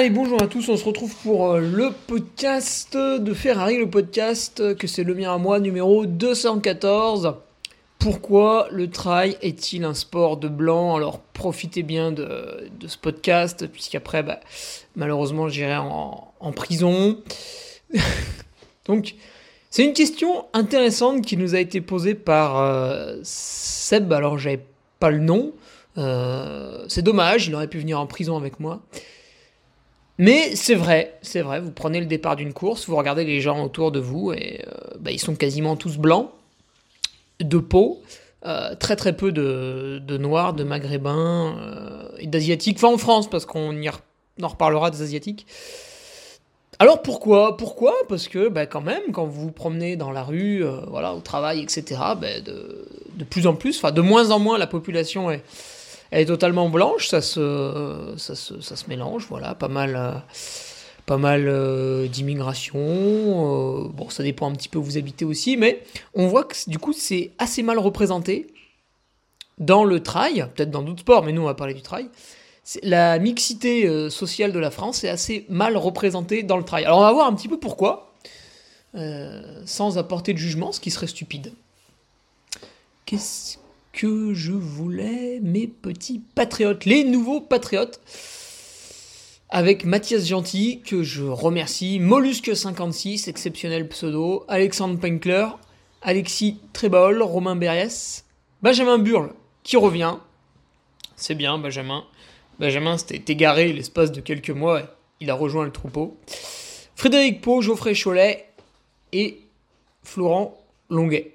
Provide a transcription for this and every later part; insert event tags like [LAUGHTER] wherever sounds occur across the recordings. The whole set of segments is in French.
Allez, bonjour à tous, on se retrouve pour euh, le podcast de Ferrari, le podcast que c'est le mien à moi, numéro 214. Pourquoi le trail est-il un sport de blanc? Alors profitez bien de, ce podcast, puisqu'après, bah, malheureusement, j'irai en, en, prison. [LAUGHS] Donc, c'est une question intéressante qui nous a été posée par euh, Seb, alors j'avais pas le nom. Euh, c'est dommage, il aurait pu venir en prison avec moi. Mais c'est vrai, c'est vrai, vous prenez le départ d'une course, vous regardez les gens autour de vous et euh, bah, ils sont quasiment tous blancs, de peau, euh, très très peu de, noirs, de maghrébins euh, et d'asiatiques, enfin en France parce qu'on en reparlera des asiatiques. Alors pourquoi? Pourquoi? Parce que bah, quand même, quand vous vous promenez dans la rue, voilà, au travail, etc., bah, de, de, plus en plus, enfin de moins en moins la population est elle est totalement blanche, ça se, ça se, ça se mélange, voilà, pas mal, euh, pas mal euh, d'immigration. Euh, bon, ça dépend un petit peu où vous habitez aussi, mais on voit que du coup c'est assez mal représenté dans le trail, peut-être dans d'autres sports, mais nous on va parler du trail. La mixité sociale de la France est assez mal représentée dans le trail. Alors on va voir un petit peu pourquoi, sans apporter de jugement, ce qui serait stupide. Qu'est-ce que je voulais, mes petits patriotes, les nouveaux patriotes, avec Mathias Gentil, que je remercie, Mollusque56, exceptionnel pseudo, Alexandre Penkler, Alexis Trébol, Romain Berriès, Benjamin Burle, qui revient. C'est bien, Benjamin. Benjamin s'était égaré l'espace de quelques mois, il a rejoint le troupeau. Frédéric Pau, Geoffrey Cholet et Florent Longuet.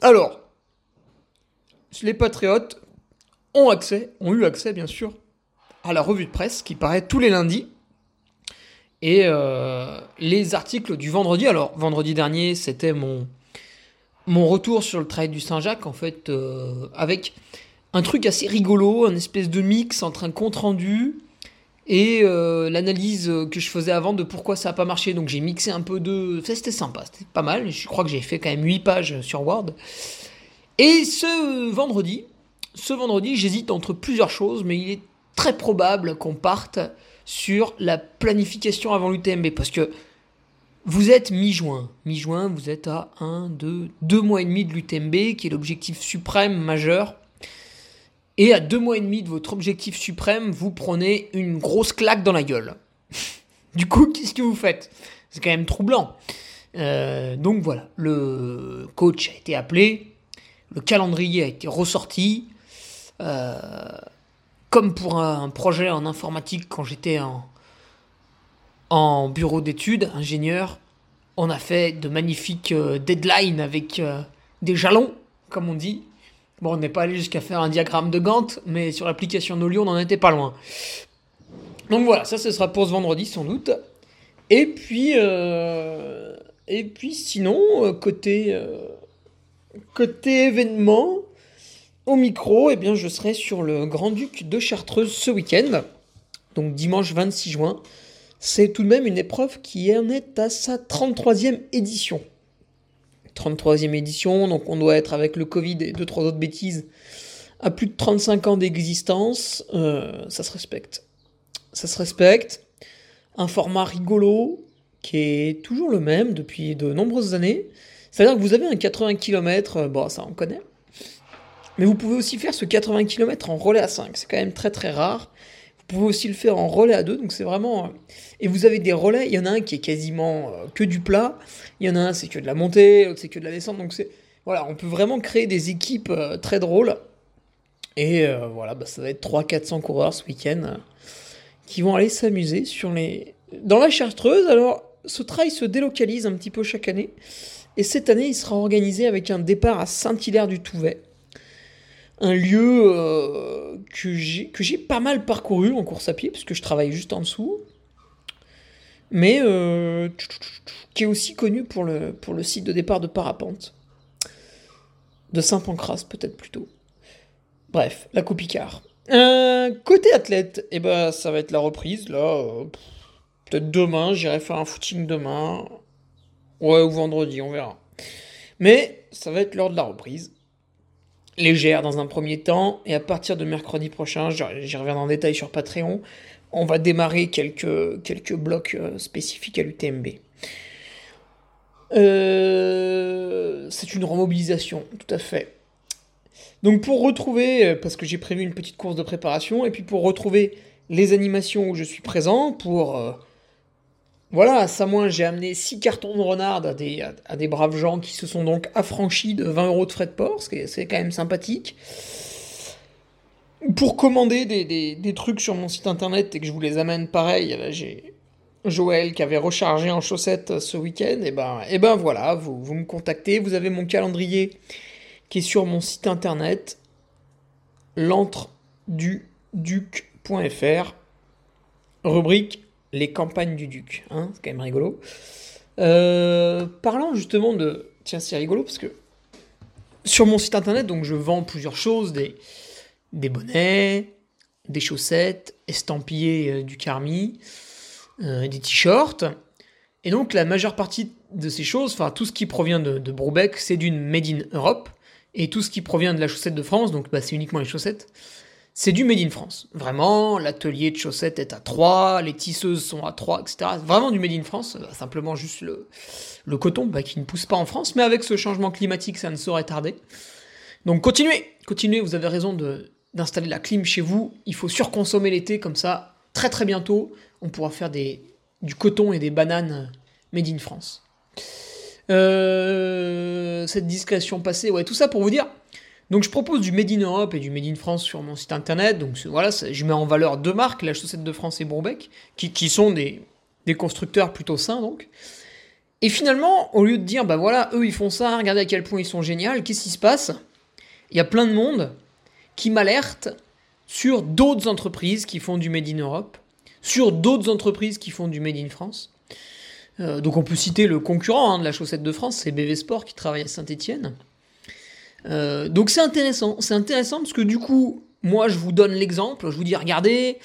Alors, les patriotes ont accès, ont eu accès bien sûr, à la revue de presse qui paraît tous les lundis. Et euh, les articles du vendredi, alors vendredi dernier c'était mon, mon retour sur le trail du Saint-Jacques en fait, euh, avec un truc assez rigolo, un espèce de mix entre un compte rendu et euh, l'analyse que je faisais avant de pourquoi ça n'a pas marché. Donc j'ai mixé un peu de... C'était sympa, c'était pas mal. Je crois que j'ai fait quand même 8 pages sur Word. Et ce vendredi, ce vendredi, j'hésite entre plusieurs choses, mais il est très probable qu'on parte sur la planification avant l'UTMB parce que vous êtes mi-juin. Mi-juin, vous êtes à 1, 2, 2 mois et demi de l'UTMB, qui est l'objectif suprême majeur. Et à 2 mois et demi de votre objectif suprême, vous prenez une grosse claque dans la gueule. [LAUGHS] du coup, qu'est-ce que vous faites? C'est quand même troublant. Euh, donc voilà, le coach a été appelé, le calendrier a été ressorti. Euh, comme pour un projet en informatique quand j'étais en, en bureau d'études, ingénieur, on a fait de magnifiques euh, deadlines avec euh, des jalons, comme on dit. Bon, on n'est pas allé jusqu'à faire un diagramme de Gantt, mais sur l'application Nolio, on n'en était pas loin. Donc voilà, ça ce sera pour ce vendredi sans doute. Et puis, et puis sinon, côté, Côté événement, au micro, eh bien, je serai sur le Grand-Duc de Chartreuse ce week-end, donc dimanche 26 juin. C'est tout de même une épreuve qui en est à sa 33e édition. 33e édition, donc on doit être avec le Covid et deux trois autres bêtises à plus de 35 ans d'existence. Euh, ça se respecte. Ça se respecte. Un format rigolo qui est toujours le même depuis de nombreuses années. C'est-à-dire que vous avez un 80 km, bon ça on connaît. Mais vous pouvez aussi faire ce 80 km en relais à 5. C'est quand même très très rare. Vous pouvez aussi le faire en relais à 2. Donc c'est vraiment. Et vous avez des relais. Il y en a un qui est quasiment euh, que du plat. Il y en a un c'est que de la montée. L'autre c'est que de la descente. Donc c'est. Voilà, on peut vraiment créer des équipes euh, très drôles. Et euh, voilà, bah, ça va être 300-400 coureurs ce week-end qui vont aller s'amuser sur les. Dans la Chartreuse, alors ce trail se délocalise un petit peu chaque année. Et cette année, il sera organisé avec un départ à Saint-Hilaire-du-Touvet un lieu euh, que j'ai pas mal parcouru en course à pied, parce que je travaille juste en dessous, mais euh, qui est aussi connu pour le, site de départ de parapente, de Saint-Pancras peut-être plutôt. Bref, la Coupe Picard. Euh, côté athlète, eh ben, ça va être la reprise, là, peut-être demain, j'irai faire un footing demain, ouais, ou vendredi, on verra. Mais ça va être l'heure de la reprise légère dans un premier temps, et à partir de mercredi prochain, j'y reviendrai en détail sur Patreon, on va démarrer quelques, quelques blocs euh, spécifiques à l'UTMB. Euh, c'est une remobilisation, tout à fait. Donc pour retrouver, euh, parce que j'ai prévu une petite course de préparation, et puis pour retrouver les animations où je suis présent, pour voilà, à Samoin, j'ai amené 6 cartons de renard à des, à, des, braves gens qui se sont donc affranchis de 20 euros de frais de port, ce qui est, c'est quand même sympathique. Pour commander des, trucs sur mon site internet et que je vous les amène pareil, j'ai Joël qui avait rechargé en chaussettes ce week-end, et ben, et ben voilà, vous, vous me contactez, vous avez mon calendrier qui est sur mon site internet, l'entreduduc.fr, rubrique les campagnes du duc. Hein, c'est quand même rigolo. Euh, parlant justement de... Tiens, c'est rigolo parce que sur mon site internet, donc je vends plusieurs choses, des, des bonnets, des chaussettes, estampillés euh, du Carmi, euh, des t-shirts. Et donc la majeure partie de ces choses, enfin tout ce qui provient de, de c'est d'une Made in Europe. Et tout ce qui provient de la chaussette de France, donc bah, c'est uniquement les chaussettes, c'est du Made in France. Vraiment, l'atelier de chaussettes est à 3, les tisseuses sont à 3, etc. Vraiment du Made in France, euh, simplement juste le, le coton bah, qui ne pousse pas en France, mais avec ce changement climatique, ça ne saurait tarder. Donc continuez, continuez, vous avez raison d'installer la clim chez vous, il faut surconsommer l'été, comme ça, très très bientôt, on pourra faire des, du coton et des bananes Made in France. Euh, cette discrétion passée, ouais, tout ça pour vous dire, donc je propose du Made in Europe et du Made in France sur mon site internet. Donc voilà, je mets en valeur deux marques, la chaussette de France et Bourbeck, qui, sont des, constructeurs plutôt sains donc. Et finalement, au lieu de dire, bah voilà, eux ils font ça, regardez à quel point ils sont géniaux, qu'est-ce qui se passe? Il y a plein de monde qui m'alerte sur d'autres entreprises qui font du Made in Europe, sur d'autres entreprises qui font du Made in France. Euh, donc on peut citer le concurrent hein, de la chaussette de France, c'est BV Sport qui travaille à Saint-Etienne. Euh, donc c'est intéressant, c'est intéressant parce que du coup, moi je vous donne l'exemple, je vous dis regardez,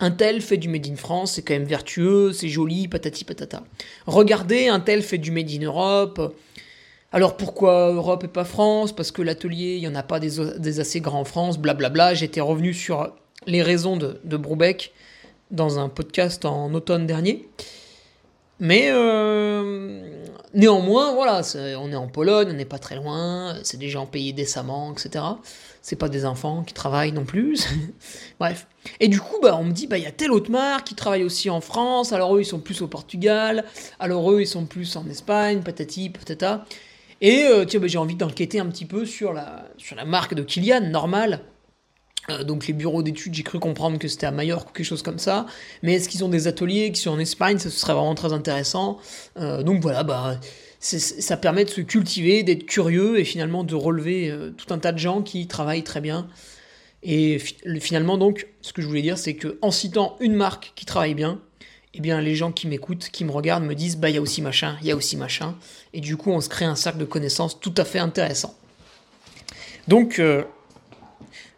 un tel fait du Made in France, c'est quand même vertueux, c'est joli, patati patata. Regardez, un tel fait du Made in Europe. Alors pourquoi Europe et pas France? Parce que l'atelier, il n'y en a pas des, assez grands en France, blablabla. J'étais revenu sur les raisons de, de Broubeck dans un podcast en automne dernier. Mais euh, néanmoins, voilà, on est en Pologne, on n'est pas très loin, c'est des gens payés décemment, etc. C'est pas des enfants qui travaillent non plus. [LAUGHS] Bref. Et du coup, bah, on me dit, bah, il y a telle autre marque qui travaille aussi en France, alors eux, ils sont plus au Portugal, alors eux, ils sont plus en Espagne, patati, patata. Et euh, tiens, bah, j'ai envie d'enquêter un petit peu sur la, sur la marque de Kylian, normal. Euh, donc les bureaux d'études, j'ai cru comprendre que c'était à Majorque ou quelque chose comme ça. Mais est-ce qu'ils ont des ateliers qui sont en Espagne Ça, ce serait vraiment très intéressant. Euh, donc voilà, bah, ça permet de se cultiver, d'être curieux et finalement de relever euh, tout un tas de gens qui travaillent très bien. Et finalement, donc, ce que je voulais dire, c'est que en citant une marque qui travaille bien, eh bien, les gens qui m'écoutent, qui me regardent, me disent, bah, il y a aussi machin, il y a aussi machin. Et du coup, on se crée un cercle de connaissances tout à fait intéressant. Donc,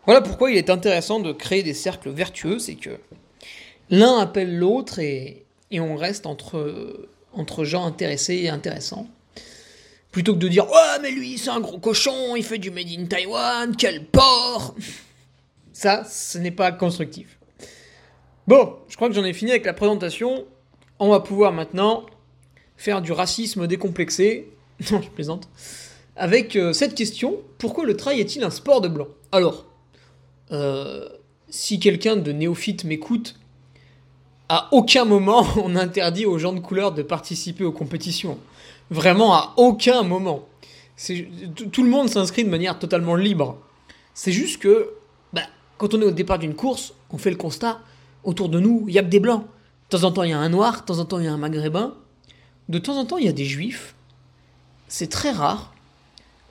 voilà pourquoi il est intéressant de créer des cercles vertueux, c'est que l'un appelle l'autre et, on reste entre, gens intéressés et intéressants. Plutôt que de dire Ouais, mais lui, c'est un gros cochon, il fait du made in Taiwan, quel porc [LAUGHS] Ça, ce n'est pas constructif. Bon, je crois que j'en ai fini avec la présentation. On va pouvoir maintenant faire du racisme décomplexé. [LAUGHS] Non, je plaisante. Avec euh, cette question pourquoi le trail est-il un sport de blanc? Alors, euh, si quelqu'un de néophyte m'écoute, à aucun moment [LAUGHS] on interdit aux gens de couleur de participer aux compétitions. Vraiment à aucun moment. Tout le monde s'inscrit de manière totalement libre. C'est juste que, bah, quand on est au départ d'une course, on fait le constat, autour de nous, il n'y a que des blancs. De temps en temps, il y a un noir, de temps en temps, il y a un maghrébin. De temps en temps, il y a des juifs. C'est très rare.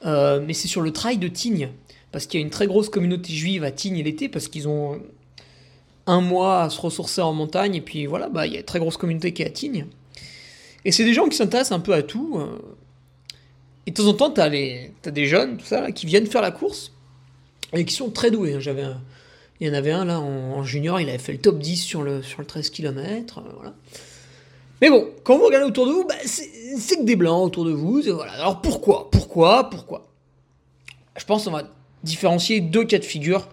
Euh, mais c'est sur le trail de Tignes. Parce qu'il y a une très grosse communauté juive à Tignes l'été, parce qu'ils ont un mois à se ressourcer en montagne, et puis voilà, bah, il y a une très grosse communauté qui est à Tignes. Et c'est des gens qui s'intéressent un peu à tout. Euh. Et de temps en temps, tu as, des jeunes, tout ça, qui viennent faire la course, et qui sont très doués. Hein. J'avais Il y en avait un là en, junior, il avait fait le top 10 sur le, sur le 13 km. Euh, voilà. Mais bon, quand vous regardez autour de vous, bah, c'est que des blancs autour de vous. Voilà. Alors pourquoi? Pourquoi? Pourquoi? Je pense qu'on va différencier deux cas de figure.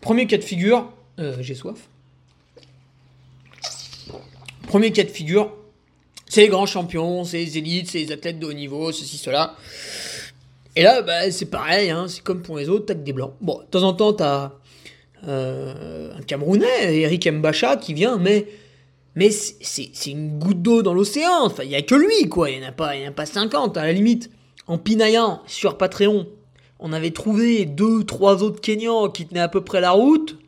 Premier cas de figure, euh, j'ai soif. Premier cas de figure, c'est les grands champions, c'est les élites, c'est les athlètes de haut niveau, ceci, cela. Et là, bah, c'est pareil, hein, c'est comme pour les autres, t'as que des blancs. Bon, de temps en temps, t'as euh, un Camerounais, Eric Mbacha, qui vient, mais mais c'est une goutte d'eau dans l'océan. Enfin, il n'y a que lui, quoi. Il n'y en, pas, a pas 50, à la limite. En pinaillant sur Patreon, on avait trouvé deux, trois autres Kenyans qui tenaient à peu près la route.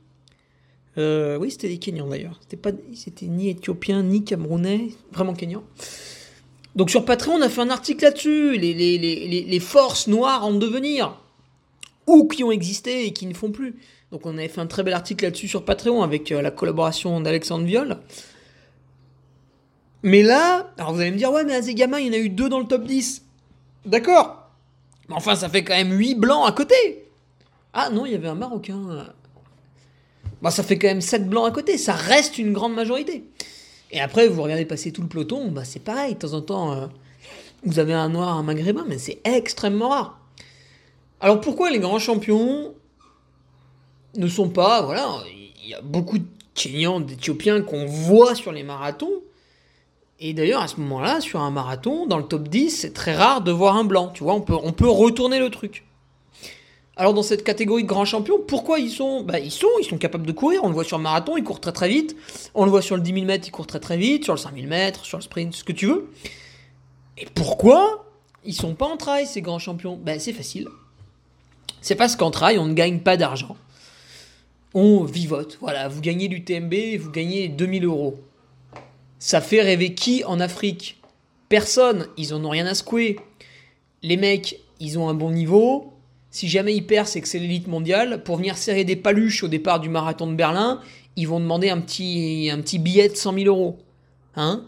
Euh, oui, c'était des Kenyans d'ailleurs. C'était pas, c'était ni éthiopien ni camerounais, vraiment Kenyans. Donc sur Patreon, on a fait un article là-dessus, les, forces noires en devenir, ou qui ont existé et qui ne font plus. Donc on avait fait un très bel article là-dessus sur Patreon avec euh, la collaboration d'Alexandre Viol. Mais là, alors vous allez me dire, ouais, mais à Zegama, il y en a eu deux dans le top 10. D'accord. Mais enfin, ça fait quand même 8 blancs à côté. Ah non, il y avait un Marocain. Bah, ça fait quand même 7 blancs à côté. Ça reste une grande majorité. Et après, vous regardez passer tout le peloton, bah, c'est pareil. De temps en temps, euh, vous avez un noir, un maghrébin, mais c'est extrêmement rare. Alors pourquoi les grands champions ne sont pas. Voilà, il y a beaucoup de Kenyans, d'Éthiopiens qu'on voit sur les marathons et d'ailleurs, à ce moment-là, sur un marathon, dans le top 10, c'est très rare de voir un blanc. Tu vois, on peut, on peut retourner le truc. Alors, dans cette catégorie de grands champions, pourquoi ils sont? Bah, ils sont, ils sont capables de courir. On le voit sur le marathon, ils courent très très vite. On le voit sur le 10 000 mètres, ils courent très très vite. Sur le 5 000 mètres, sur le sprint, ce que tu veux. Et pourquoi ils sont pas en trail, ces grands champions? Ben, c'est facile. C'est parce qu'en trail, on ne gagne pas d'argent. On vivote. Voilà, vous gagnez du TMB, vous gagnez 2000 euros. Ça fait rêver qui en Afrique? Personne, ils en ont rien à secouer. Les mecs, ils ont un bon niveau. Si jamais ils perdent, c'est que c'est l'élite mondiale. Pour venir serrer des paluches au départ du marathon de Berlin, ils vont demander un petit, billet de 100 000 euros. Hein?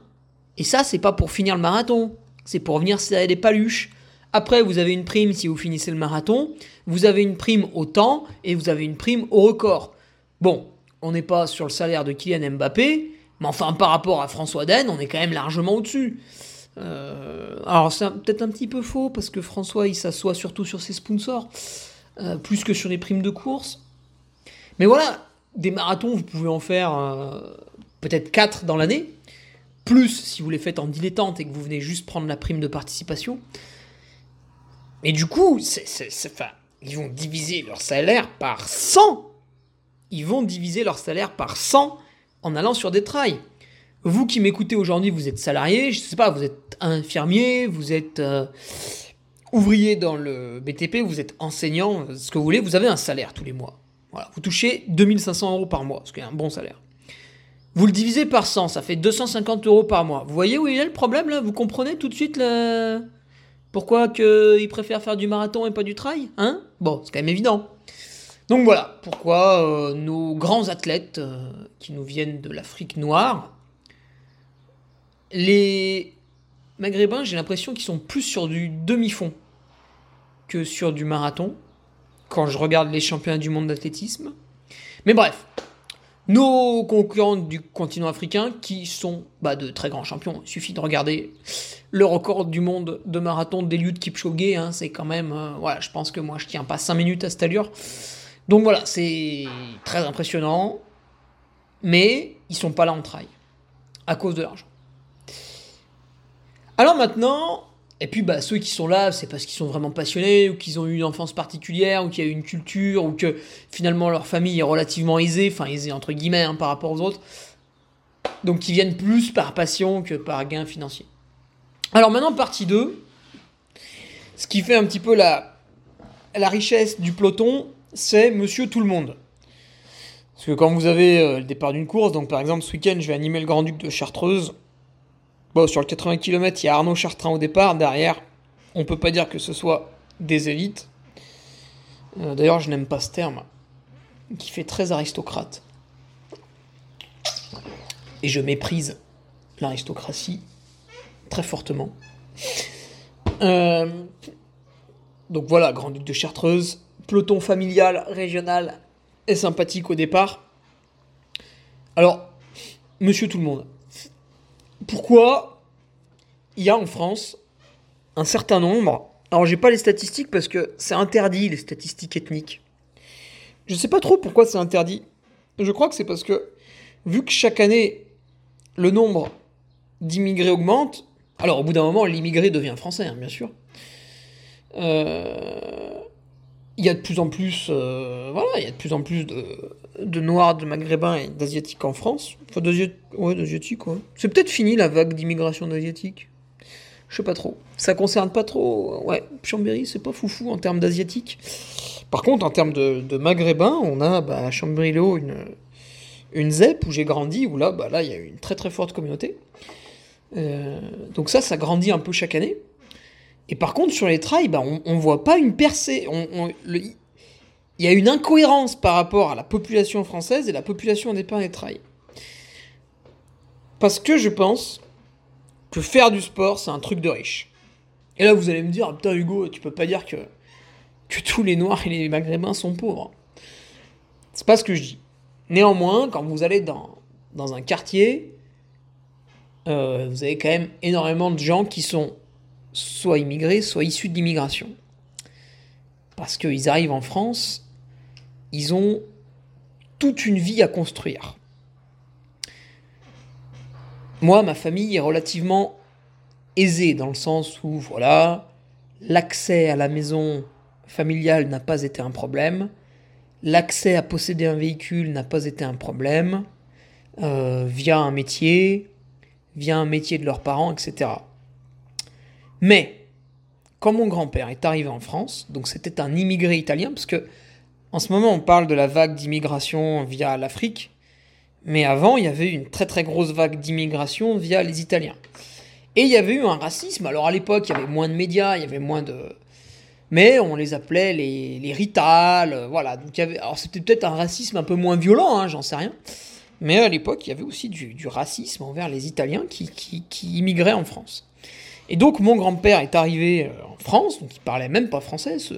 Et ça, c'est pas pour finir le marathon. C'est pour venir serrer des paluches. Après, vous avez une prime si vous finissez le marathon. Vous avez une prime au temps et vous avez une prime au record. Bon, on n'est pas sur le salaire de Kylian Mbappé, mais enfin, par rapport à François Den, on est quand même largement au-dessus. Euh, alors, c'est peut-être un petit peu faux, parce que François, il s'assoit surtout sur ses sponsors, euh, plus que sur les primes de course. Mais voilà, des marathons, vous pouvez en faire euh, peut-être 4 dans l'année, plus si vous les faites en dilettante et que vous venez juste prendre la prime de participation. Mais du coup, ils vont diviser leur salaire par 100. Ils vont diviser leur salaire par 100 en allant sur des trails. Vous qui m'écoutez aujourd'hui, vous êtes salarié, je sais pas, vous êtes infirmier, vous êtes euh, ouvrier dans le BTP, vous êtes enseignant, ce que vous voulez, vous avez un salaire tous les mois. Voilà, vous touchez 2500 euros par mois, ce qui est un bon salaire. Vous le divisez par 100, ça fait 250 euros par mois. Vous voyez où il est le problème là? Vous comprenez tout de suite le... pourquoi qu'ils préfèrent faire du marathon et pas du trail Hein? Bon, c'est quand même évident. Donc voilà pourquoi euh, nos grands athlètes euh, qui nous viennent de l'Afrique noire, les maghrébins, j'ai l'impression qu'ils sont plus sur du demi-fond que sur du marathon quand je regarde les championnats du monde d'athlétisme. Mais bref, nos concurrents du continent africain qui sont bah, de très grands champions. Il suffit de regarder le record du monde de marathon d'Eliud Kipchoge. Hein, c'est quand même. Euh, voilà, je pense que moi je tiens pas 5 minutes à cette allure. Donc voilà, c'est très impressionnant. Mais ils sont pas là en trail. À cause de l'argent. Alors maintenant, et puis bah, ceux qui sont là, c'est parce qu'ils sont vraiment passionnés, ou qu'ils ont eu une enfance particulière, ou qu'il y a eu une culture, ou que finalement leur famille est relativement aisée, enfin aisée entre guillemets hein, par rapport aux autres. Donc ils viennent plus par passion que par gain financier. Alors maintenant, partie 2. Ce qui fait un petit peu la, la richesse du peloton, c'est Monsieur Tout le Monde. Parce que quand vous avez euh, le départ d'une course, donc par exemple ce week-end je vais animer le Grand Duc de Chartreuse, sur le 80 km, il y a Arnaud Chartrain au départ. Derrière, on peut pas dire que ce soit des élites. Euh, d'ailleurs, je n'aime pas ce terme, qui fait très aristocrate. Et je méprise l'aristocratie très fortement. Euh, donc voilà, Grand-Duc de Chartreuse, peloton familial, régional et sympathique au départ. Alors, monsieur tout le monde, pourquoi il y a en France un certain nombre. Alors j'ai pas les statistiques parce que c'est interdit les statistiques ethniques. Je sais pas trop pourquoi c'est interdit. Je crois que c'est parce que vu que chaque année le nombre d'immigrés augmente, alors au bout d'un moment l'immigré devient français, hein, bien sûr. Euh, il y a de plus en plus, euh, voilà, il y a de plus en plus de, Noirs, de Maghrébins et d'Asiatiques en France. Enfin, d'Asiatiques, ouais, C'est peut-être fini la vague d'immigration d'Asiatiques. Je sais pas trop. Ça concerne pas trop. Ouais, Chambéry, c'est pas foufou en termes d'Asiatiques. Par contre, en termes de, Maghrébins, on a bah, à Chambéry-Le-Haut une, une ZEP où j'ai grandi, où là, bah, là, il y a une très très forte communauté. Euh, donc ça, ça grandit un peu chaque année. Et par contre, sur les trails, bah, on, on voit pas une percée. Il y a une incohérence par rapport à la population française et la population des pains et trails. Parce que je pense que faire du sport, c'est un truc de riche. Et là, vous allez me dire, ah, putain, Hugo, tu peux pas dire que, que tous les Noirs et les Maghrébins sont pauvres. C'est pas ce que je dis. Néanmoins, quand vous allez dans, dans un quartier, euh, vous avez quand même énormément de gens qui sont soit immigrés, soit issus de l'immigration. Parce qu'ils arrivent en France, ils ont toute une vie à construire. Moi, ma famille est relativement aisée dans le sens où, voilà, l'accès à la maison familiale n'a pas été un problème, l'accès à posséder un véhicule n'a pas été un problème, euh, via un métier, via un métier de leurs parents, etc. Mais, quand mon grand-père est arrivé en France, donc c'était un immigré italien, parce que en ce moment on parle de la vague d'immigration via l'Afrique, mais avant, il y avait une très très grosse vague d'immigration via les Italiens. Et il y avait eu un racisme. Alors à l'époque, il y avait moins de médias, il y avait moins de. Mais on les appelait les, les ritales, euh, voilà. Alors c'était peut-être un racisme un peu moins violent, hein, j'en sais rien. Mais à l'époque, il y avait aussi du, racisme envers les Italiens qui, immigraient en France. Et donc mon grand-père est arrivé euh, en France, donc il parlait même pas français, ce,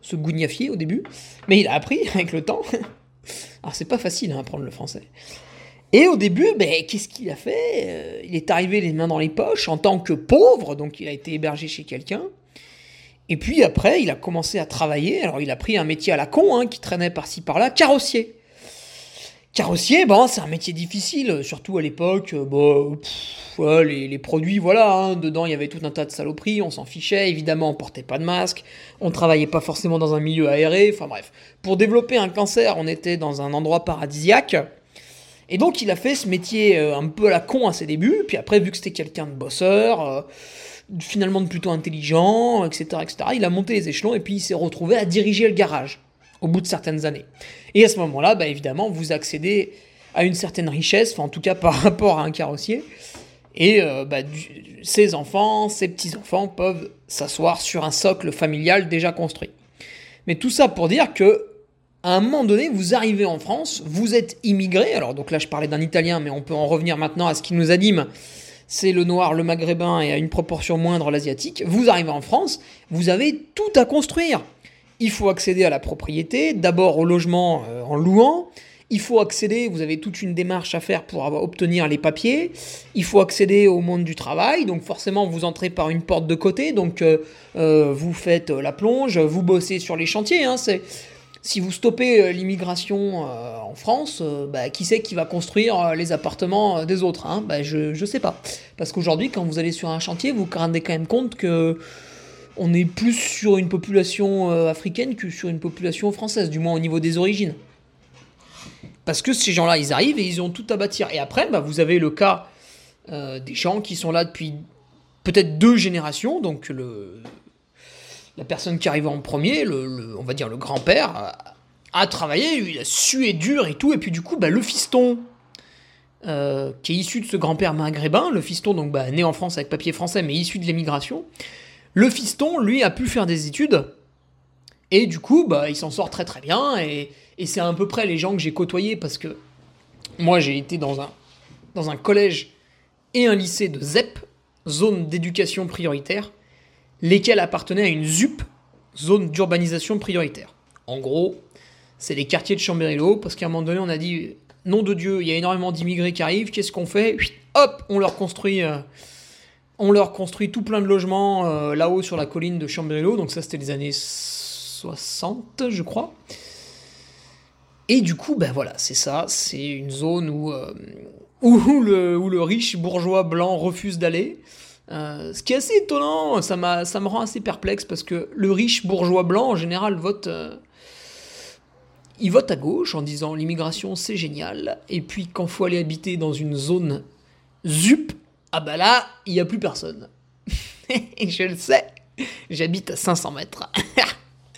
ce gougnafier au début, mais il a appris [LAUGHS] avec le temps. [LAUGHS] Alors c'est pas facile à hein, apprendre le français. Et au début, ben, qu'est-ce qu'il a fait euh, Il est arrivé les mains dans les poches en tant que pauvre, donc il a été hébergé chez quelqu'un. Et puis après, il a commencé à travailler. Alors il a pris un métier à la con, hein, qui traînait par-ci par-là, carrossier. Carrossier, c'est un métier difficile, surtout à l'époque. Euh, bon, les, produits, voilà, hein, dedans il y avait tout un tas de saloperies, on s'en fichait, évidemment on portait pas de masque, on travaillait pas forcément dans un milieu aéré, enfin bref. Pour développer un cancer, on était dans un endroit paradisiaque. Et donc il a fait ce métier euh, un peu à la con à ses débuts, puis après vu que c'était quelqu'un de bosseur, euh, finalement de plutôt intelligent, etc., etc., il a monté les échelons et puis il s'est retrouvé à diriger le garage au bout de certaines années. Et à ce moment-là, bah, évidemment, vous accédez à une certaine richesse, en tout cas [LAUGHS] par rapport à un carrossier, et euh, bah, ses enfants, ses petits-enfants peuvent s'asseoir sur un socle familial déjà construit. Mais tout ça pour dire que un moment donné, vous arrivez en France, vous êtes immigré, alors donc là je parlais d'un Italien, mais on peut en revenir maintenant à ce qui nous anime, c'est le noir, le maghrébin et à une proportion moindre l'asiatique, vous arrivez en France, vous avez tout à construire. Il faut accéder à la propriété, d'abord au logement euh, en louant, il faut accéder, vous avez toute une démarche à faire pour obtenir les papiers, il faut accéder au monde du travail, donc forcément vous entrez par une porte de côté, donc euh, euh, vous faites la plonge, vous bossez sur les chantiers, hein, si vous stoppez l'immigration en France, bah, qui c'est qui va construire les appartements des autres hein? Bah, Je ne sais pas. Parce qu'aujourd'hui, quand vous allez sur un chantier, vous vous rendez quand même compte que on est plus sur une population africaine que sur une population française, du moins au niveau des origines. Parce que ces gens-là, ils arrivent et ils ont tout à bâtir. Et après, bah, vous avez le cas des gens qui sont là depuis peut-être deux générations, donc la personne qui arrive en premier, on va dire le grand-père, a, travaillé, il a sué dur et tout, et puis du coup, bah, le fiston, euh, qui est issu de ce grand-père maghrébin, le fiston, donc bah, né en France avec papier français, mais issu de l'émigration, le fiston, lui, a pu faire des études, et du coup, bah, il s'en sort très très bien, et, c'est à peu près les gens que j'ai côtoyés, parce que moi, j'ai été dans un, dans un collège et un lycée de ZEP, zone d'éducation prioritaire, lesquels appartenaient à une ZUP, zone d'urbanisation prioritaire. En gros, c'est les quartiers de Chambéry-L'Eau, parce qu'à un moment donné, on a dit, nom de Dieu, il y a énormément d'immigrés qui arrivent, qu'est-ce qu'on fait? Hop, on leur construit... Euh, on leur construit tout plein de logements euh, là-haut sur la colline de Chambéry-L'Eau, donc ça c'était les années 60, je crois. Et du coup, ben voilà, c'est ça, c'est une zone où, euh, le, riche bourgeois blanc refuse d'aller. Euh, ce qui est assez étonnant, ça, me rend assez perplexe parce que le riche bourgeois blanc en général vote. Il vote à gauche en disant l'immigration c'est génial, et puis quand faut aller habiter dans une zone ZUP, ah bah là, il n'y a plus personne. [LAUGHS] et je le sais, j'habite à 500 mètres.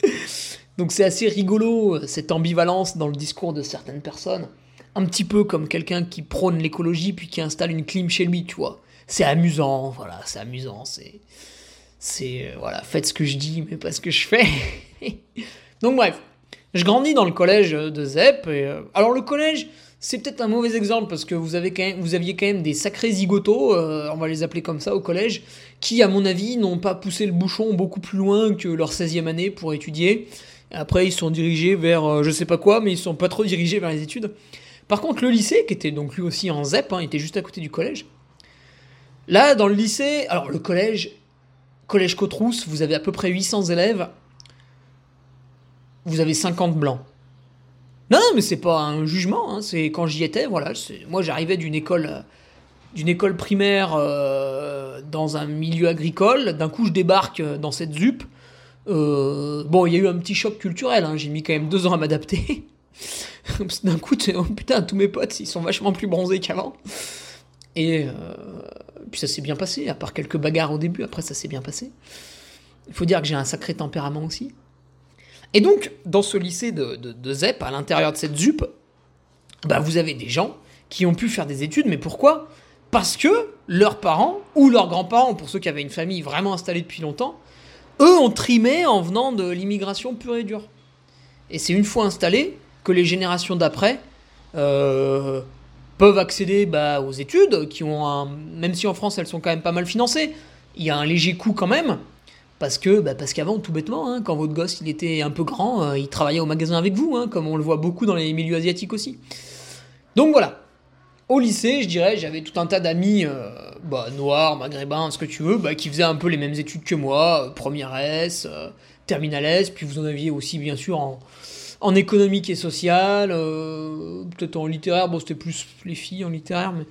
[LAUGHS] Donc c'est assez rigolo cette ambivalence dans le discours de certaines personnes. Un petit peu comme quelqu'un qui prône l'écologie puis qui installe une clim chez lui, tu vois c'est amusant, voilà, c'est amusant, c'est. C'est. Euh, voilà, faites ce que je dis, mais pas ce que je fais. [LAUGHS] Donc, bref, je grandis dans le collège de ZEP. Et, euh, alors, le collège, c'est peut-être un mauvais exemple parce que vous, avez aviez quand même des sacrés zigotos, euh, on va les appeler comme ça au collège, qui, à mon avis, n'ont pas poussé le bouchon beaucoup plus loin que leur 16e année pour étudier. Après, ils sont dirigés vers je sais pas quoi, mais ils sont pas trop dirigés vers les études. Par contre, le lycée, qui était donc lui aussi en ZEP, hein, était juste à côté du collège, Là, dans le lycée, alors le collège, collège Cotrousse, vous avez à peu près 800 élèves. Vous avez 50 blancs. Non, non mais c'est pas un jugement. Hein, c'est quand j'y étais, voilà. Moi, j'arrivais d'une école, d'une école primaire euh, dans un milieu agricole. D'un coup, je débarque dans cette ZUP. Euh, bon, il y a eu un petit choc culturel. Hein, j'ai mis quand même deux ans à m'adapter. [LAUGHS] D'un coup, oh, putain, tous mes potes, ils sont vachement plus bronzés qu'avant. Et euh, puis ça s'est bien passé, à part quelques bagarres au début, après ça s'est bien passé. Il faut dire que j'ai un sacré tempérament aussi. Et donc, dans ce lycée de, ZEP, à l'intérieur de cette ZUP, bah, vous avez des gens qui ont pu faire des études, mais pourquoi? Parce que leurs parents, ou leurs grands-parents, pour ceux qui avaient une famille vraiment installée depuis longtemps, eux ont trimé en venant de l'immigration pure et dure. Et c'est une fois installé que les générations d'après euh, peuvent accéder bah, aux études, qui ont même si en France elles sont quand même pas mal financées, il y a un léger coût quand même, parce que bah, parce qu'avant, tout bêtement, hein, quand votre gosse il était un peu grand, euh, il travaillait au magasin avec vous, hein, comme on le voit beaucoup dans les milieux asiatiques aussi. Donc voilà. Au lycée, je dirais, j'avais tout un tas d'amis euh, bah, noirs, maghrébins, ce que tu veux, bah, qui faisaient un peu les mêmes études que moi, euh, première S, terminale S, puis vous en aviez aussi bien sûr en, en économique et social, euh, peut-être en littéraire, bon c'était plus les filles en littéraire, mais...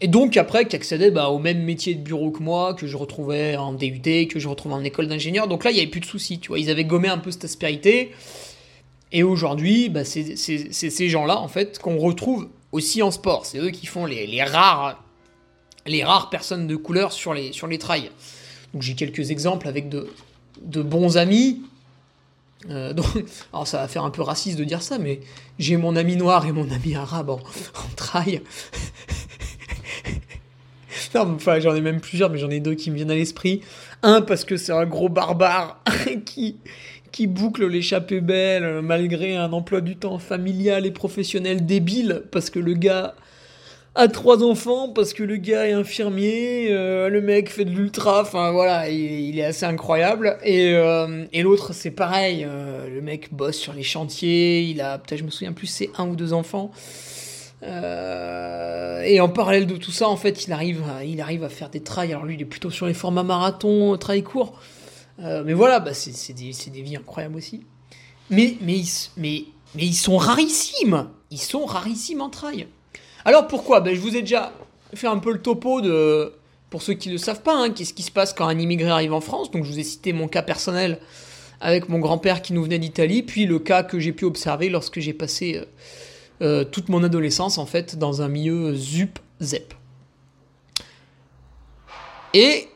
Et donc après, qui accédaient bah, au même métier de bureau que moi, que je retrouvais en DUT, que je retrouvais en école d'ingénieur, donc là il n'y avait plus de soucis, tu vois, ils avaient gommé un peu cette aspérité, et aujourd'hui, bah, c'est ces gens-là, en fait, qu'on retrouve aussi en sport, c'est eux qui font les, les, rares les rares personnes de couleur sur les, sur les trails. Donc j'ai quelques exemples avec de, de bons amis, euh, [LAUGHS] alors ça va faire un peu raciste de dire ça, mais j'ai mon ami noir et mon ami arabe en, trail. [LAUGHS] [LAUGHS] non, enfin j'en ai même plusieurs, mais j'en ai deux qui me viennent à l'esprit. Un parce que c'est un gros barbare [LAUGHS] qui, qui boucle l'échappée belle malgré un emploi du temps familial et professionnel débile, parce que le gars a trois enfants parce que le gars est infirmier, euh, le mec fait de l'ultra, enfin voilà, il, est assez incroyable. Et, euh, l'autre, c'est pareil, euh, le mec bosse sur les chantiers, il a, peut-être je me souviens plus, c'est un ou deux enfants. Et en parallèle de tout ça, en fait, il arrive, à, il arrive à faire des trails. Alors lui, il est plutôt sur les formats marathon, trail court. mais voilà, bah, c'est des, vies incroyables aussi. Mais, mais, mais, mais ils sont rarissimes. Ils sont rarissimes en trail. Alors pourquoi? Ben, Je vous ai déjà fait un peu le topo de, pour ceux qui ne le savent pas, hein, qu'est-ce qui se passe quand un immigré arrive en France? Donc je vous ai cité mon cas personnel avec mon grand-père qui nous venait d'Italie, puis le cas que j'ai pu observer lorsque j'ai passé euh, euh, toute mon adolescence en fait dans un milieu zup zep. Et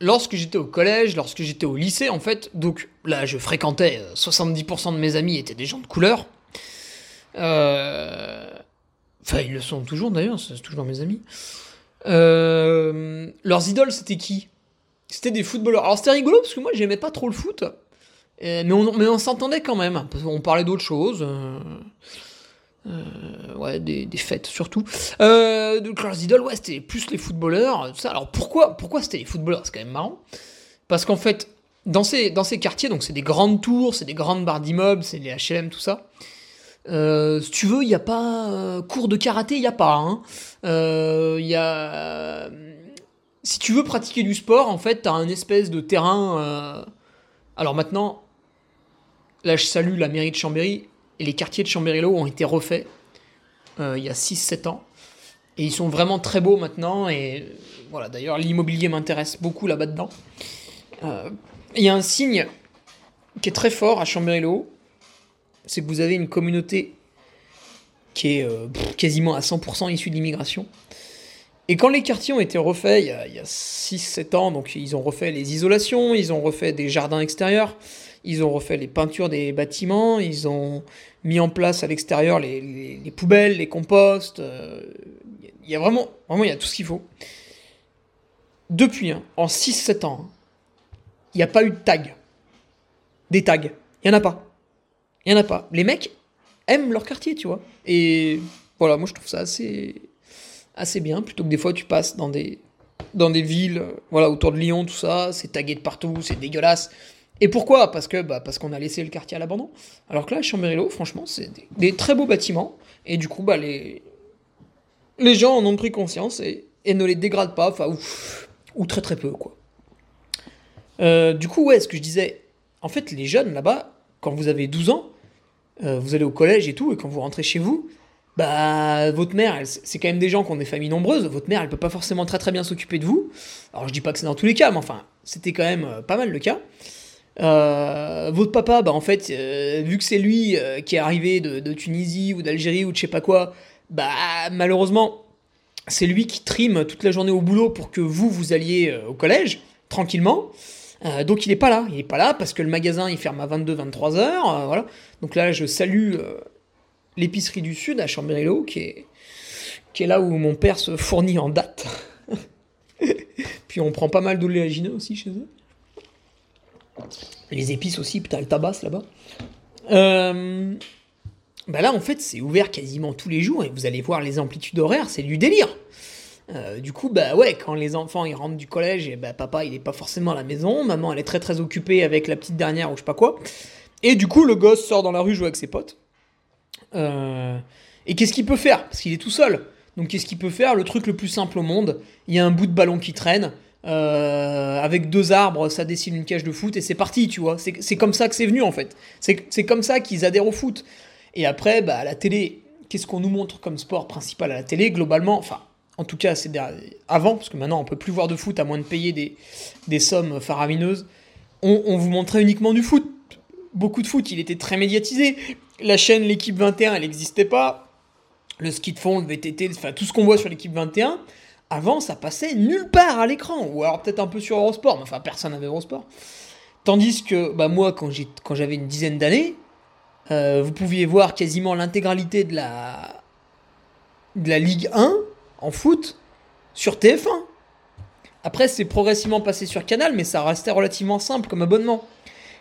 lorsque j'étais au collège, lorsque j'étais au lycée en fait, donc là je fréquentais 70% euh, de mes amis étaient des gens de couleur. Euh, Enfin, ils le sont toujours d'ailleurs, c'est toujours mes amis. Leurs idoles, c'était qui? C'était des footballeurs. Alors c'était rigolo parce que moi, j'aimais pas trop le foot. mais on, mais on s'entendait quand même. On parlait d'autres choses. Euh, euh, ouais, des, des, fêtes surtout. donc leurs idoles, ouais, c'était plus les footballeurs. Ça. Alors pourquoi, pourquoi c'était les footballeurs? C'est quand même marrant. Parce qu'en fait, dans ces, dans ces quartiers, donc c'est des grandes tours, c'est des grandes barres d'immeubles, c'est les HLM, tout ça. Euh, si tu veux, il n'y a pas euh, cours de karaté, il n'y a pas. Hein. Euh, y a... Si tu veux pratiquer du sport, en fait, tu as un espèce de terrain. Alors maintenant, là je salue la mairie de Chambéry les quartiers de Chambéry-Lo ont été refaits il y a 6-7 ans. Et ils sont vraiment très beaux maintenant. Et voilà, d'ailleurs, l'immobilier m'intéresse beaucoup là-bas dedans. Il y a un signe qui est très fort à Chambéry-Le-Haut, c'est que vous avez une communauté qui est euh, quasiment à 100% issue de l'immigration. Et quand les quartiers ont été refaits il y a, 6-7 ans, donc ils ont refait les isolations, ils ont refait des jardins extérieurs, ils ont refait les peintures des bâtiments, ils ont mis en place à l'extérieur les, poubelles, les composts. Euh, il y a vraiment, vraiment, il y a tout ce qu'il faut. Depuis, hein, en 6-7 ans, il n'y a pas eu de tag. Des tags. Il n'y en a pas. Il n'y en a pas. Les mecs aiment leur quartier, tu vois. Et voilà, moi je trouve ça assez, assez bien, plutôt que des fois tu passes dans des, dans des villes, voilà, autour de Lyon, tout ça, c'est tagué de partout, c'est dégueulasse. Et pourquoi? Parce que bah, parce qu'on a laissé le quartier à l'abandon. Alors que là, Chambéry-Lo, franchement, c'est des, très beaux bâtiments. Et du coup, bah, les, les gens en ont pris conscience et, et ne les dégradent pas, enfin, ou, très très peu, quoi. Euh, du coup, ouais, ce que je disais, en fait, les jeunes là-bas, quand vous avez 12 ans, euh, vous allez au collège et tout, et quand vous rentrez chez vous, bah votre mère, c'est quand même des gens qui ont des familles nombreuses, votre mère elle peut pas forcément très très bien s'occuper de vous. Alors je dis pas que c'est dans tous les cas, mais enfin c'était quand même euh, pas mal le cas. Euh, votre papa, bah en fait, vu que c'est lui qui est arrivé de, Tunisie ou d'Algérie ou de je sais pas quoi, bah malheureusement c'est lui qui trime toute la journée au boulot pour que vous vous alliez au collège tranquillement. Euh, donc il n'est pas là, il n'est pas là parce que le magasin il ferme à 22-23 heures, euh, voilà. Donc là je salue euh, l'épicerie du Sud à Chambéry-Lo qui est, qui est là où mon père se fournit en date. [LAUGHS] Puis on prend pas mal d'oléagineux aussi chez eux. Les épices aussi, putain, elles tabassent là-bas. bah là en fait c'est ouvert quasiment tous les jours et vous allez voir les amplitudes horaires, c'est du délire. Euh, du coup, bah ouais, quand les enfants ils rentrent du collège, et bah papa il est pas forcément à la maison, maman elle est très très occupée avec la petite dernière ou je sais pas quoi. Et du coup, le gosse sort dans la rue jouer avec ses potes. Euh, et qu'est-ce qu'il peut faire? Parce qu'il est tout seul. Donc qu'est-ce qu'il peut faire? Le truc le plus simple au monde, il y a un bout de ballon qui traîne. Euh, avec deux arbres, ça dessine une cage de foot et c'est parti, tu vois. C'est comme ça que c'est venu en fait. C'est comme ça qu'ils adhèrent au foot. Et après, bah, à la télé, qu'est-ce qu'on nous montre comme sport principal à la télé Globalement, enfin, en tout cas c'est avant, parce que maintenant on peut plus voir de foot à moins de payer des, des sommes faramineuses, on, vous montrait uniquement du foot. Beaucoup de foot, il était très médiatisé. La chaîne L'équipe 21, elle n'existait pas. Le ski de fond, le VTT, enfin tout ce qu'on voit sur l'équipe 21, avant ça passait nulle part à l'écran. Ou alors peut-être un peu sur Eurosport, mais enfin personne n'avait Eurosport. Tandis que bah, moi, quand j'avais une dizaine d'années, euh, vous pouviez voir quasiment l'intégralité de la, de la Ligue 1 en foot sur TF1. Après, c'est progressivement passé sur Canal, mais ça restait relativement simple comme abonnement.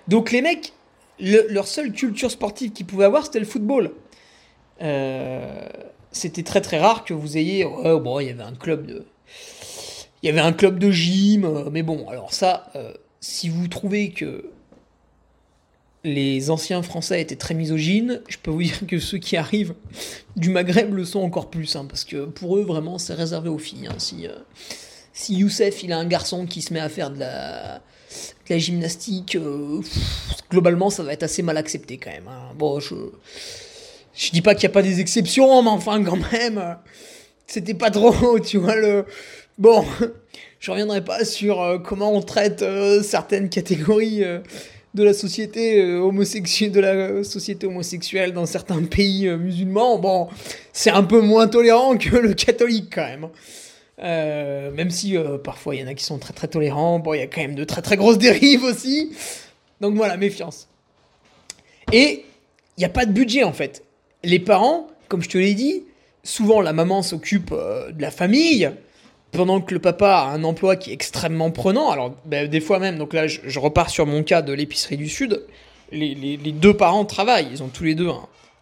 Donc les mecs, leur seule culture sportive qu'ils pouvaient avoir, c'était le football. Euh, c'était très très rare que vous ayez. bon, il y avait un club de. Il y avait un club de gym, euh, mais bon, alors ça, euh, si vous trouvez que les anciens Français étaient très misogynes, je peux vous [LAUGHS] dire que ceux qui arrivent du Maghreb le sont encore plus, hein, parce que pour eux, vraiment, c'est réservé aux filles. Hein. Si, euh, si Youssef, il a un garçon qui se met à faire de la, la gymnastique, globalement, ça va être assez mal accepté quand même. Hein. Bon, je je dis pas qu'il n'y a pas des exceptions, mais enfin, quand même, c'était pas trop, [LAUGHS] tu vois, le. Bon, je reviendrai pas sur euh, comment on traite euh, certaines catégories euh, de la société homosexuelle, de la société homosexuelle dans certains pays musulmans. Bon, c'est un peu moins tolérant que le catholique quand même. même si parfois il y en a qui sont très très tolérants, bon, il y a quand même de très très grosses dérives aussi. Donc voilà, méfiance. Et il n'y a pas de budget en fait les parents, comme je te l'ai dit, souvent la maman s'occupe euh, de la famille, pendant que le papa a un emploi qui est extrêmement prenant. Alors, ben, des fois même, donc là, je, repars sur mon cas de l'épicerie du Sud. Les, deux parents travaillent, ils ont tous les deux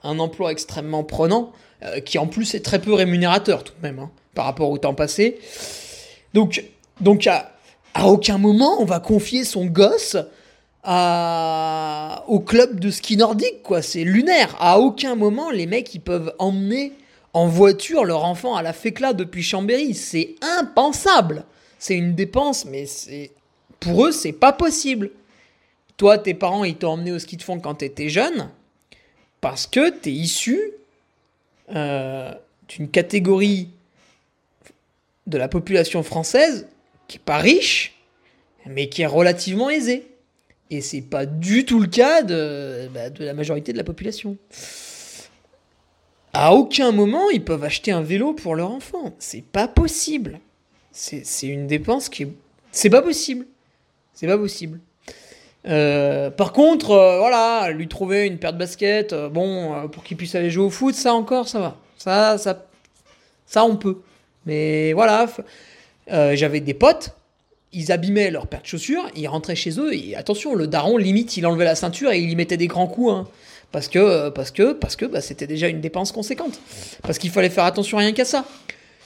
un, emploi extrêmement prenant, euh, qui en plus est très peu rémunérateur tout de même, hein, par rapport au temps passé. Donc, donc à, à aucun moment on va confier son gosse au club de ski nordique, quoi. C'est lunaire. À aucun moment, les mecs, ils peuvent emmener en voiture leur enfant à la fécla depuis Chambéry. C'est impensable. C'est une dépense, mais pour eux, c'est pas possible. Toi, tes parents, ils t'ont emmené au ski de fond quand t'étais jeune, parce que t'es issu euh, d'une catégorie de la population française qui est pas riche, mais qui est relativement aisée. Et c'est pas du tout le cas de, bah, de la majorité de la population. À aucun moment ils peuvent acheter un vélo pour leur enfant. C'est pas possible. C'est une dépense qui est. C'est pas possible. C'est pas possible. Euh, par contre, euh, voilà, lui trouver une paire de baskets, euh, bon, pour qu'il puisse aller jouer au foot, ça encore, ça va. Ça, ça, ça on peut. Mais voilà, j'avais des potes ils abîmaient leur paire de chaussures, ils rentraient chez eux, et attention, le daron, limite, il enlevait la ceinture et il y mettait des grands coups, hein. parce que parce que parce que bah, c'était déjà une dépense conséquente, parce qu'il fallait faire attention rien qu'à ça.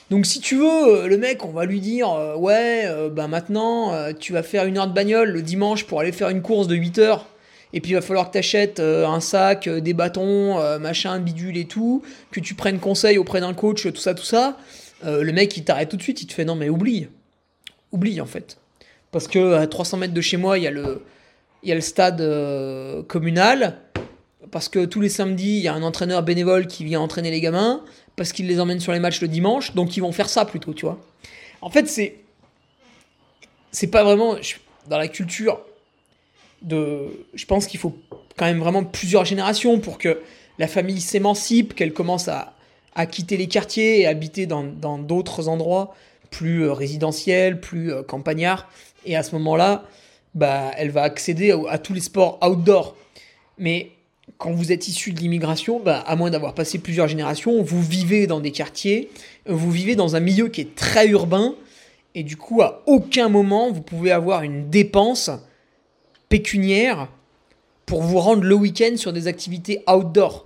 Donc si tu veux, euh, le mec, on va lui dire, euh, ouais, euh, bah maintenant, tu vas faire une heure de bagnole le dimanche pour aller faire une course de 8 heures, et puis il va falloir que tu achètes un sac, des bâtons, machin, bidule et tout, que tu prennes conseil auprès d'un coach, tout ça, tout ça. le mec, il t'arrête tout de suite, il te fait, non mais oublie, oublie en fait. Parce que à 300 mètres de chez moi, il y a le, il y a le stade euh, communal. Parce que tous les samedis, il y a un entraîneur bénévole qui vient entraîner les gamins. Parce qu'il les emmène sur les matchs le dimanche. Donc ils vont faire ça plutôt, tu vois. En fait, c'est. C'est pas vraiment. Dans la culture de. Je pense qu'il faut quand même vraiment plusieurs générations pour que la famille s'émancipe, qu'elle commence à, à quitter les quartiers et habiter dans d'autres endroits plus euh, résidentiel, plus euh, campagnard. Et à ce moment-là, bah, elle va accéder à, tous les sports outdoor. Mais quand vous êtes issu de l'immigration, bah, à moins d'avoir passé plusieurs générations, vous vivez dans des quartiers, vous vivez dans un milieu qui est très urbain, et du coup, à aucun moment, vous pouvez avoir une dépense pécuniaire pour vous rendre le week-end sur des activités outdoor.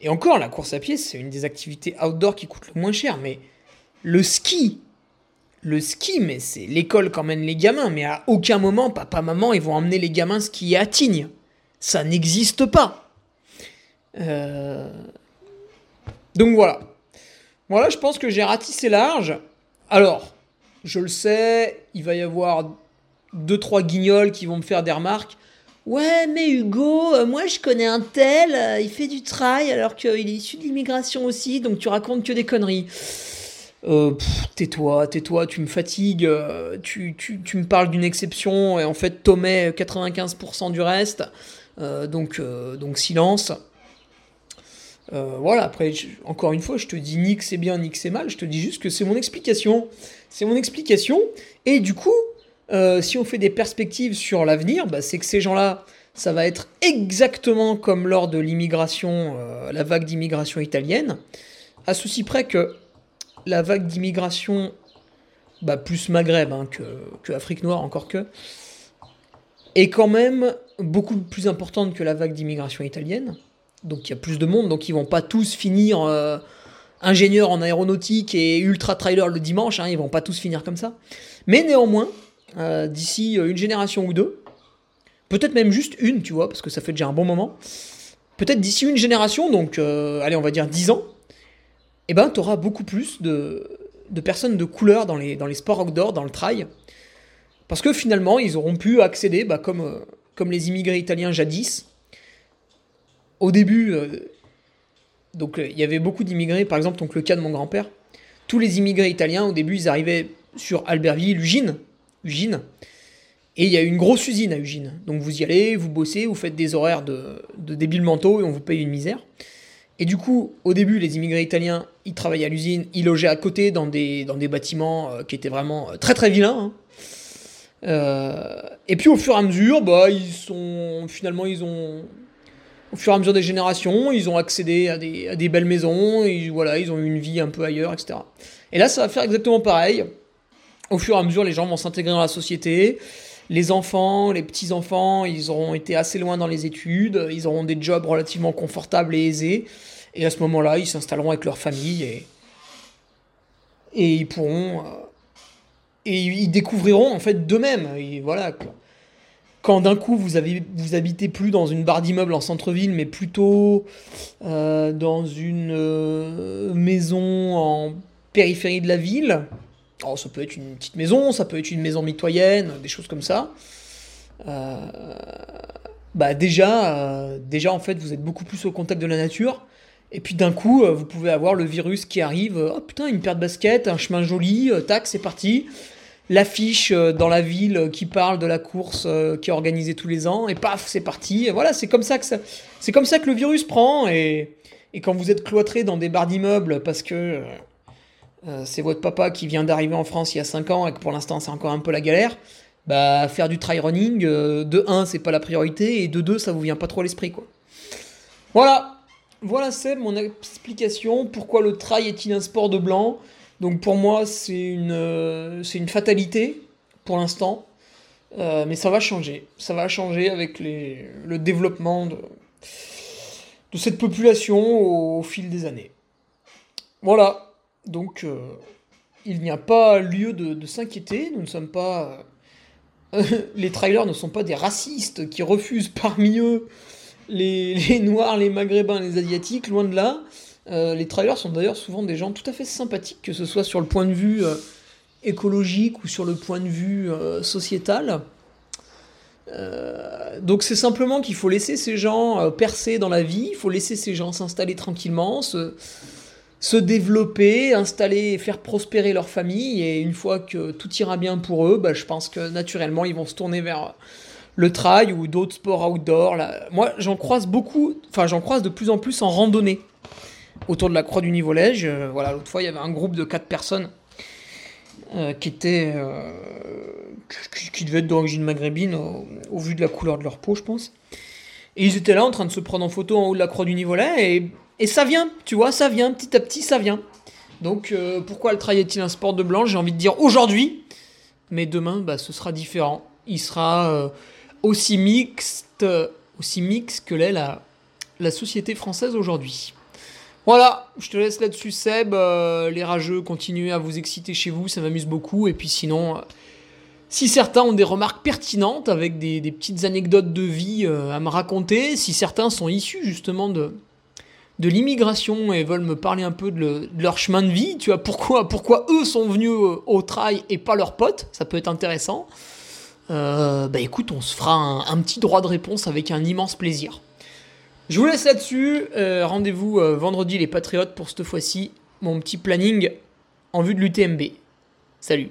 Et encore, la course à pied, c'est une des activités outdoor qui coûte le moins cher, mais le ski, le ski, mais c'est l'école qu'emmènent les gamins. Mais à aucun moment, papa, maman, ils vont emmener les gamins skier à Tignes. Ça n'existe pas. Euh, donc voilà. Voilà, je pense que j'ai ratissé large. Alors, je le sais, il va y avoir deux, trois guignols qui vont me faire des remarques. Ouais, mais Hugo, euh, moi je connais un tel, euh, il fait du trail alors qu'il est issu de l'immigration aussi, donc tu racontes que des conneries. Euh, tais-toi, tais-toi, tu me fatigues, euh, tu, me parles d'une exception et en fait t'omets 95% du reste, euh, donc, donc silence. voilà, après, encore une fois, je te dis ni que c'est bien ni que c'est mal, je te dis juste que c'est mon explication. C'est mon explication, et du coup, si on fait des perspectives sur l'avenir, bah, c'est que ces gens-là, ça va être exactement comme lors de l'immigration, la vague d'immigration italienne, à ceci près que la vague d'immigration, bah, plus Maghreb hein, que, Afrique noire, encore que, est quand même beaucoup plus importante que la vague d'immigration italienne. Donc il y a plus de monde, donc ils vont pas tous finir euh, ingénieurs en aéronautique et ultra trailer le dimanche, hein, ils vont pas tous finir comme ça. Mais néanmoins, euh, d'ici une génération ou deux, peut-être même juste une, tu vois, parce que ça fait déjà un bon moment, peut-être d'ici une génération, donc allez, on va dire 10 ans, eh ben, tu auras beaucoup plus de, personnes de couleur dans les, dans les sports outdoor, dans le trail. Parce que finalement, ils auront pu accéder, bah, comme, comme les immigrés italiens jadis. Au début, donc euh, il y avait beaucoup d'immigrés, par exemple donc le cas de mon grand-père. Tous les immigrés italiens, au début, ils arrivaient sur Albertville, Ugine, Ugine, et il y a une grosse usine à Ugine. Donc vous y allez, vous bossez, vous faites des horaires de, de débiles mentaux et on vous paye une misère. Et du coup, au début, les immigrés italiens, ils travaillaient à l'usine, ils logeaient à côté dans des, dans des bâtiments euh, qui étaient vraiment euh, très très vilains. Hein. et puis au fur et à mesure, bah, ils sont finalement ils ont au fur et à mesure des générations, ils ont accédé à des, belles maisons, voilà, ils ont eu une vie un peu ailleurs, etc. Et là, ça va faire exactement pareil. Au fur et à mesure, les gens vont s'intégrer dans la société. Les enfants, les petits-enfants, ils auront été assez loin dans les études, ils auront des jobs relativement confortables et aisés. Et à ce moment-là, ils s'installeront avec leur famille et, et ils pourront. Euh, et ils découvriront en fait d'eux-mêmes. Voilà quand d'un coup vous habitez plus dans une barre d'immeuble en centre-ville, mais plutôt euh, dans une euh, maison en périphérie de la ville. Alors ça peut être une petite maison, ça peut être une maison mitoyenne, des choses comme ça. Euh, bah déjà, déjà en fait vous êtes beaucoup plus au contact de la nature. Et puis d'un coup, vous pouvez avoir le virus qui arrive. Oh putain, une paire de baskets, un chemin joli, tac, c'est parti l'affiche euh, dans la ville qui parle de la course euh, qui est organisée tous les ans et paf c'est parti voilà c'est comme ça que c'est comme ça que le virus prend et, et quand vous êtes cloîtré dans des bars d'immeubles parce que euh, c'est votre papa qui vient d'arriver en France il y a 5 ans et que pour l'instant c'est encore un peu la galère bah faire du try running de 1 c'est pas la priorité et de 2 ça vous vient pas trop à l'esprit quoi voilà voilà c'est mon explication pourquoi le trail est-il un sport de blanc donc pour moi, c'est une, euh, fatalité pour l'instant. Euh, mais ça va changer. Ça va changer avec le développement de cette population au, fil des années. Voilà. Donc euh, il n'y a pas lieu de, s'inquiéter. Nous ne sommes pas. [LAUGHS] les trailers ne sont pas des racistes qui refusent parmi eux les, Noirs, les Maghrébins, les Asiatiques, loin de là. Euh, les trailers sont d'ailleurs souvent des gens tout à fait sympathiques, que ce soit sur le point de vue euh, écologique ou sur le point de vue euh, sociétal. donc c'est simplement qu'il faut laisser ces gens percer dans la vie, il faut laisser ces gens s'installer tranquillement, se développer, installer, faire prospérer leur famille, et une fois que tout ira bien pour eux, bah, je pense que naturellement ils vont se tourner vers le trail ou d'autres sports outdoor. Moi j'en croise beaucoup, enfin j'en croise de plus en plus en randonnée autour de la croix du Nivolège. Euh, voilà, l'autre fois, il y avait un groupe de quatre personnes euh, qui étaient. Euh, qui, devaient être d'origine maghrébine au, vu de la couleur de leur peau, je pense. Et ils étaient là en train de se prendre en photo en haut de la croix du Nivolet. Et, et ça vient, tu vois, ça vient, petit à petit, ça vient. Donc pourquoi le trail est-il un sport de blanc J'ai envie de dire aujourd'hui. Mais demain, bah, ce sera différent. Il sera aussi mixte, aussi mixte que l'est la, la société française aujourd'hui. Voilà, je te laisse là-dessus Seb. Euh, les rageux, continuez à vous exciter chez vous, ça m'amuse beaucoup. Et puis sinon, euh, si certains ont des remarques pertinentes avec des, petites anecdotes de vie euh, à me raconter, si certains sont issus justement de, de l'immigration et veulent me parler un peu de, leur chemin de vie, tu vois, pourquoi, pourquoi eux sont venus au trail et pas leurs potes, ça peut être intéressant. bah écoute, on se fera un petit droit de réponse avec un immense plaisir. Je vous laisse là-dessus. Euh, rendez-vous euh, vendredi les Patriotes pour cette fois-ci. Mon petit planning en vue de l'UTMB. Salut.